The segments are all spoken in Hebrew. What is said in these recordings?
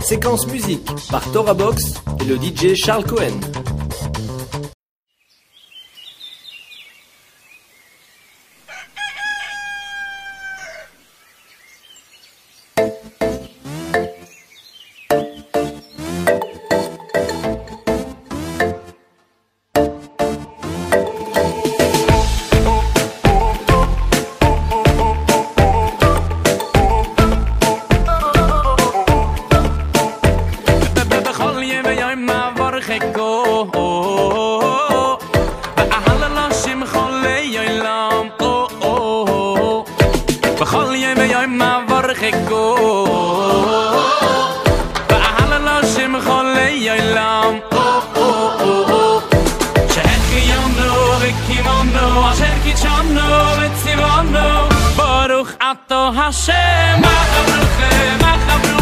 Séquence musique par Tora Box et le DJ Charles Cohen. asher ki chamno et sivano baruch ato hashem. Mach abruch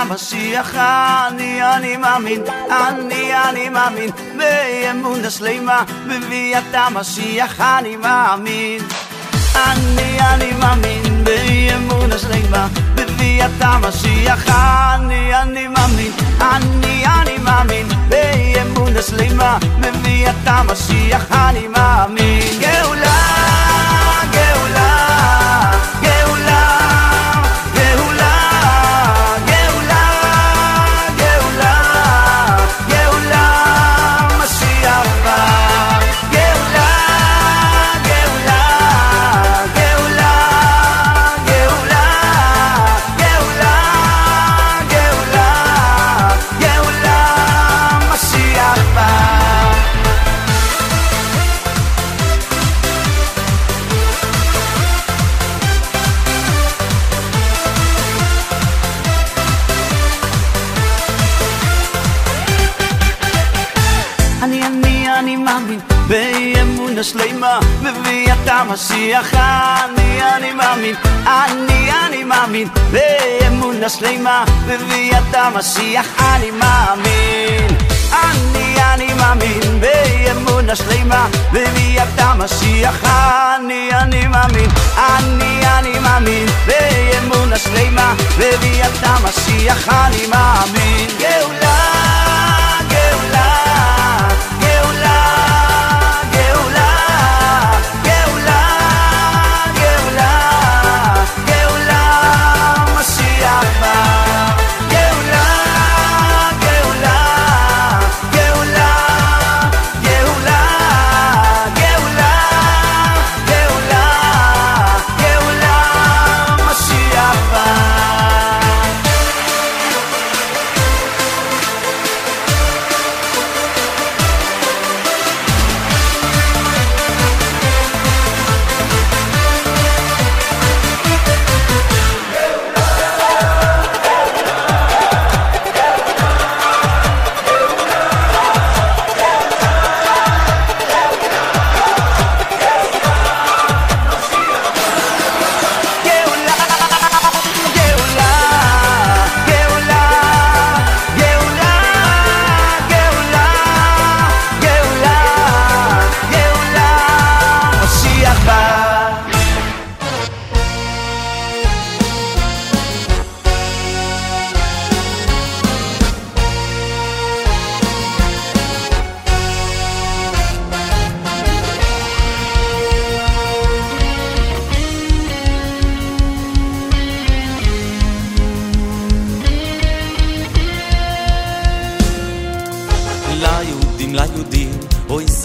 המשיח אני אני מאמין אני אני מאמין באמונה שלמה בביאת המשיח אני מאמין. אני אני מאמין באמונה שלמה בביאת המשיח אני אני מאמין אני אני מאמין באמונה שלמה בביאת המשיח אני מאמין. גאולה שלמה בביאת המשיח. אני אני מאמין אני אני מאמין באמונה שלמה בביאת המשיח. אני מאמין אני אני מאמין באמונה שלמה בביאת המשיח. אני אני מאמין אני אני מאמין באמונה שלמה בביאת המשיח. אני מאמין. גאולה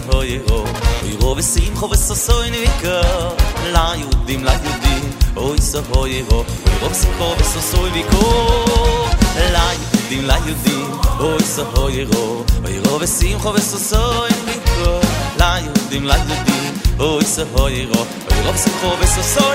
de hoye ro vi ro ve sim kho ve so so in vi ko la yudim la yudim oy so hoye ro vi ro sim kho ve so la yudim la yudim oy so hoye ro ro ve sim kho ve so la yudim la yudim oy so hoye ro vi ro sim kho ve so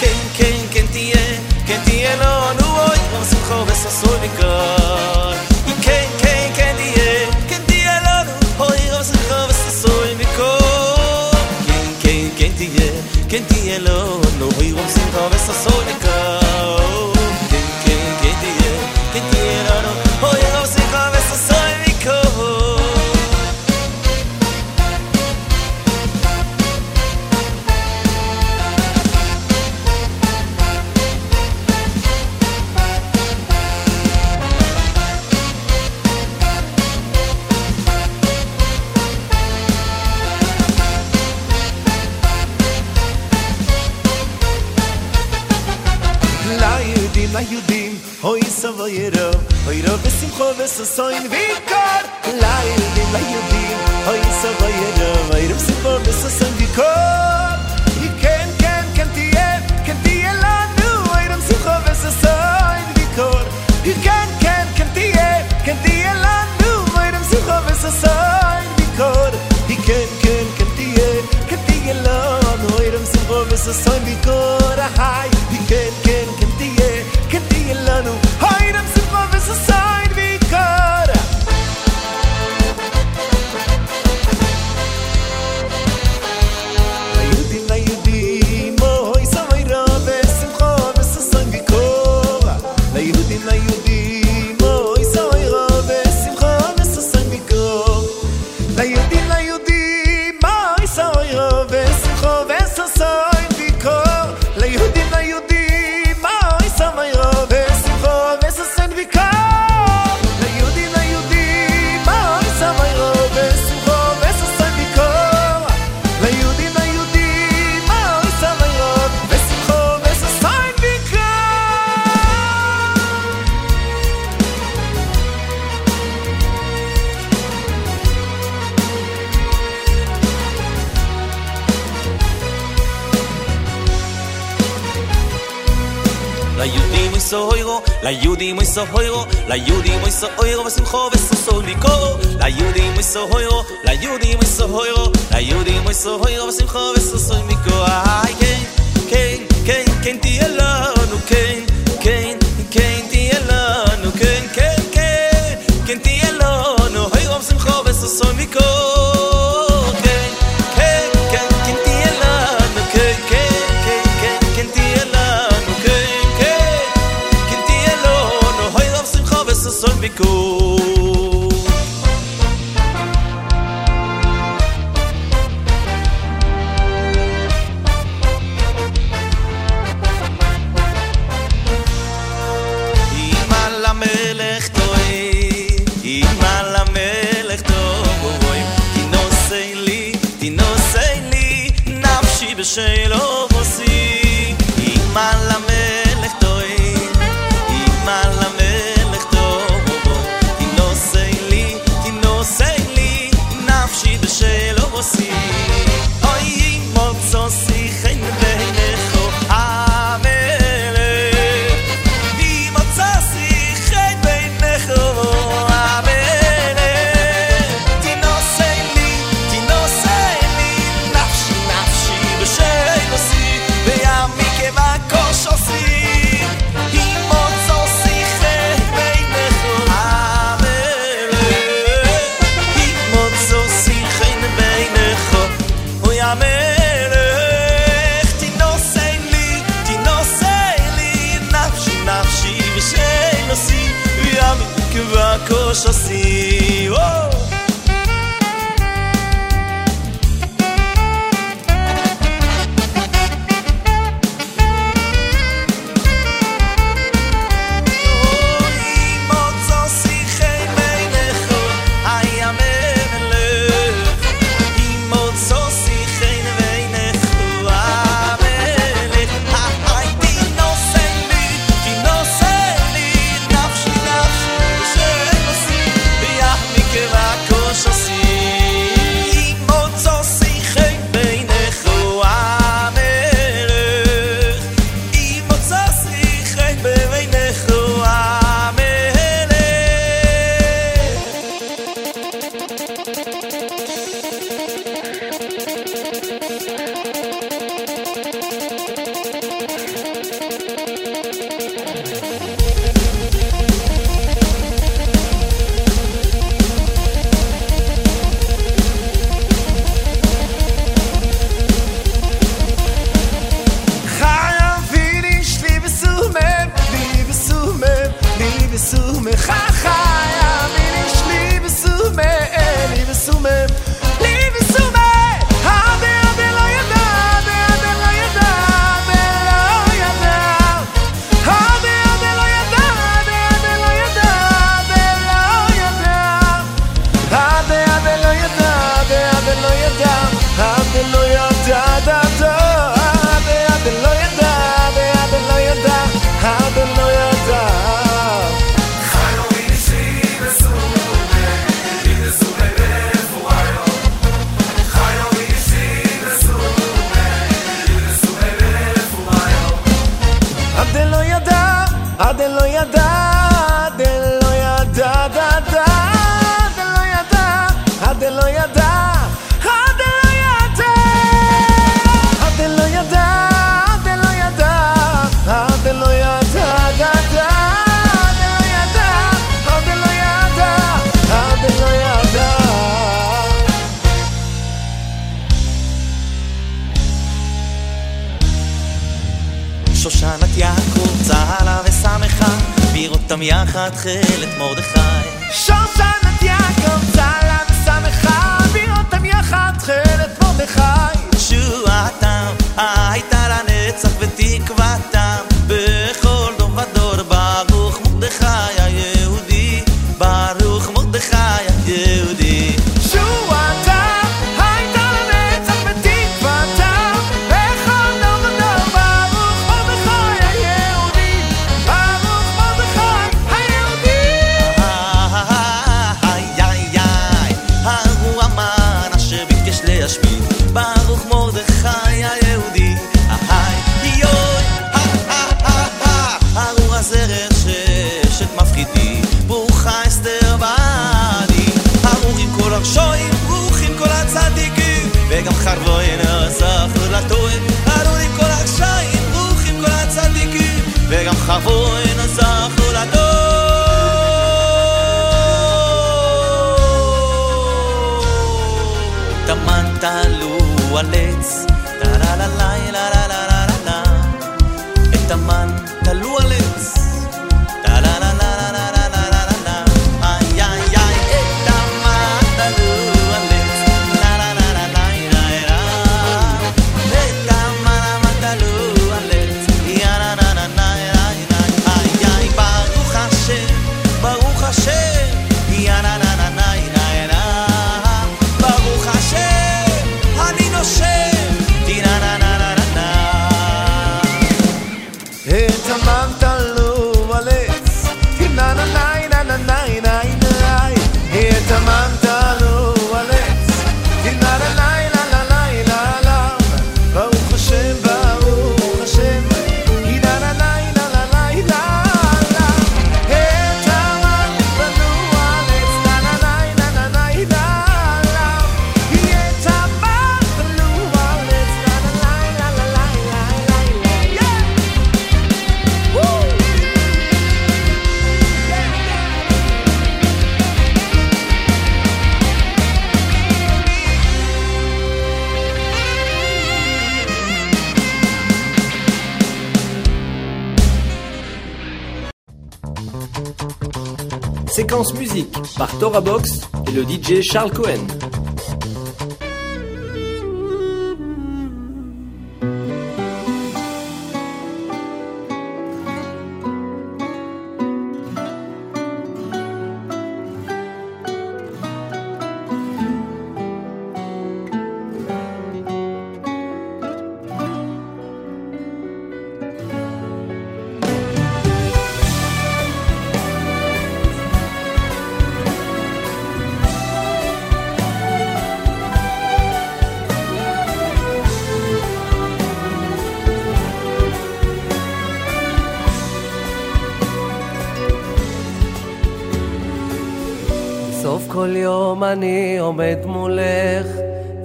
ken ken ken tie ken tie lo nu oy ro sim kho ve so que en ti Messer sein Weg. so hoigo la yudi muy so hoigo la yudi muy so hoigo vas un joven so soniko la yudi muy so hoigo la yudi muy so hoigo la yudi muy so hoigo vas un joven so soniko ay ken ken ken ken ti elo no ken. 水楼 yo sí. Oh. יחד חלת מרדכי. תעלו על עץ, טה לה לה לה לה לה לה לה לה את המן תלו על עץ Musique par Tora Box et le DJ Charles Cohen. אני עומד מולך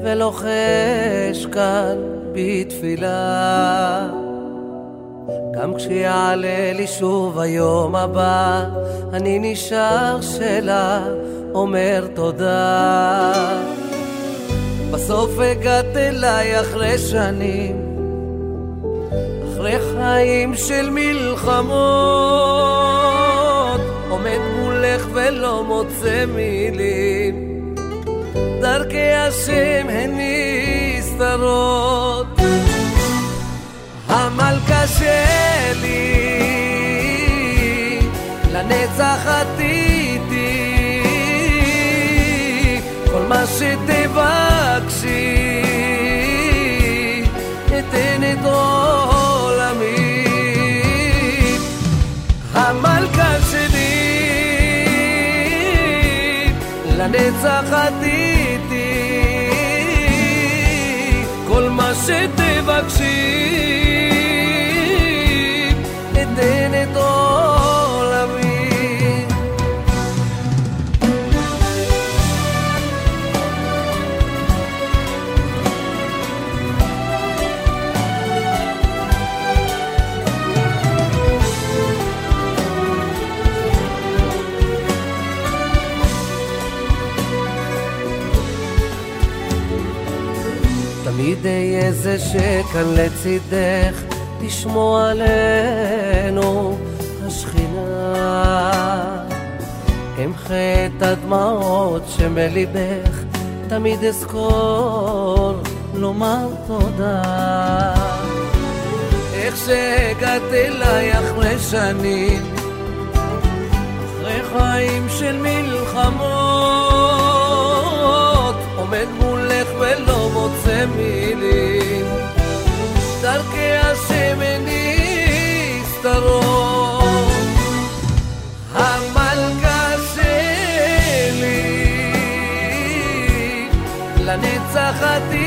ולוחש כאן בתפילה. גם כשיעלה לי שוב היום הבא, אני נשאר שלה, אומר תודה. בסוף הגעת אליי אחרי שנים, אחרי חיים של מלחמות, מולך ולא מוצא מילים. דרכי השם הן נסתרות. המלכה שלי, לנצח עתידי, כל מה שתבקשי, אתן את עולמי. לנצח עתידי שתבקשי תמיד אהיה זה שכאן לצידך תשמור עלינו השכינה. אמחה את הדמעות שמליבך תמיד אזכור לומר תודה. איך שהגעת אליי אחרי שנים אחרי חיים של מלחמות מילים דרכי השמן נסתרות המלכה שלי לנצח עתידי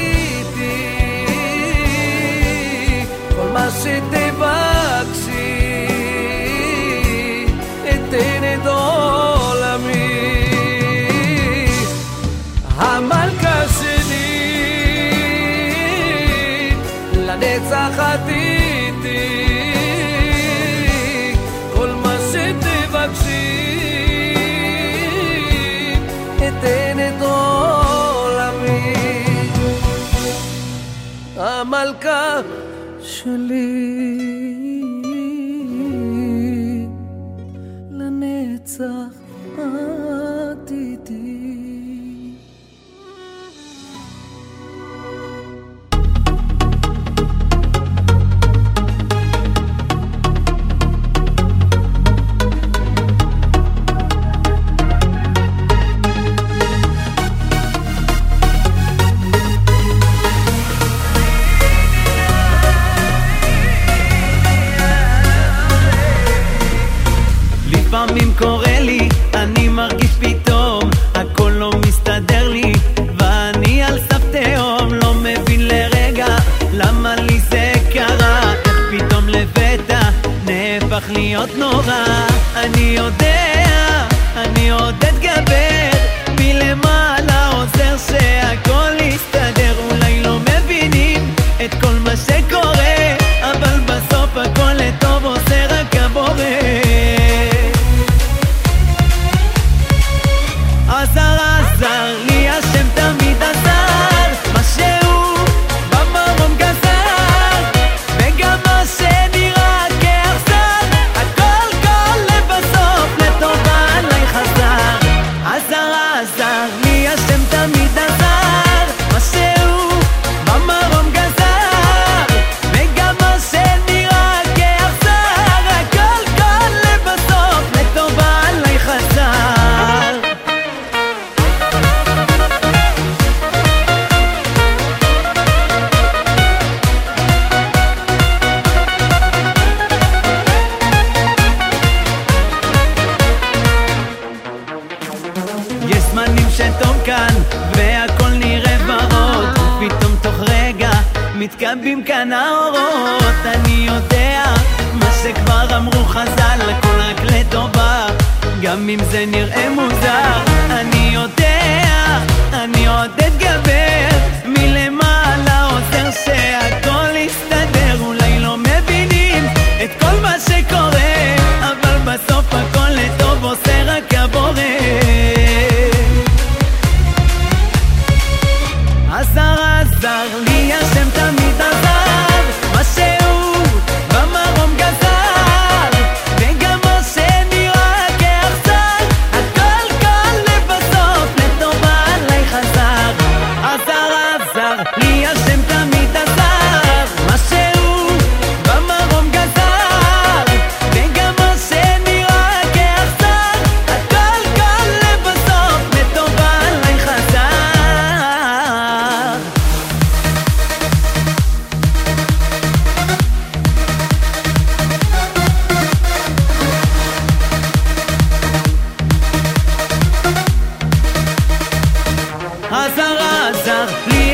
עזר עזר לי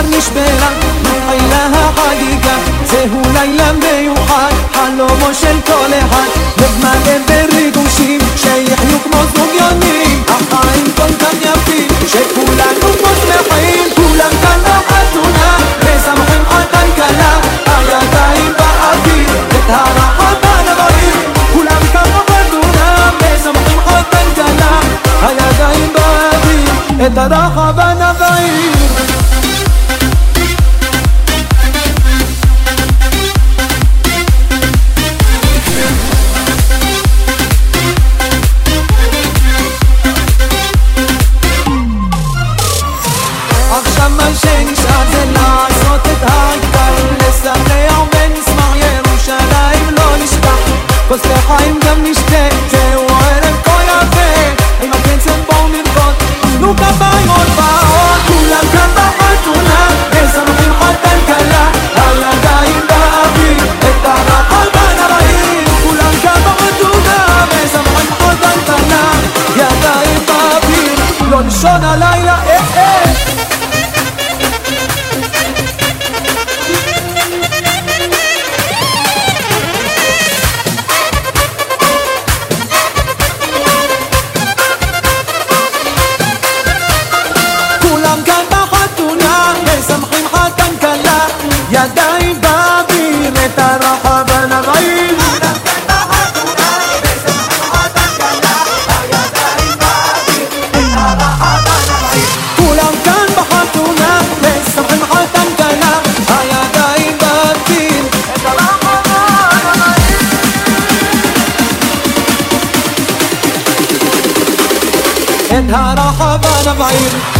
כבר נשברה, מתחילה החגיגה, זהו לילה מיוחד, חלומו של כל אחד, לב מלא בריגושים, שיחיו כמו זוג יונים, החיים כל כך יפים, שכולנו פה שמחים, כולם כאן בחתונה, מסמכים על כלכלה, הידיים באוויר, את הרחבה את הרחב את הרחבה נבעיר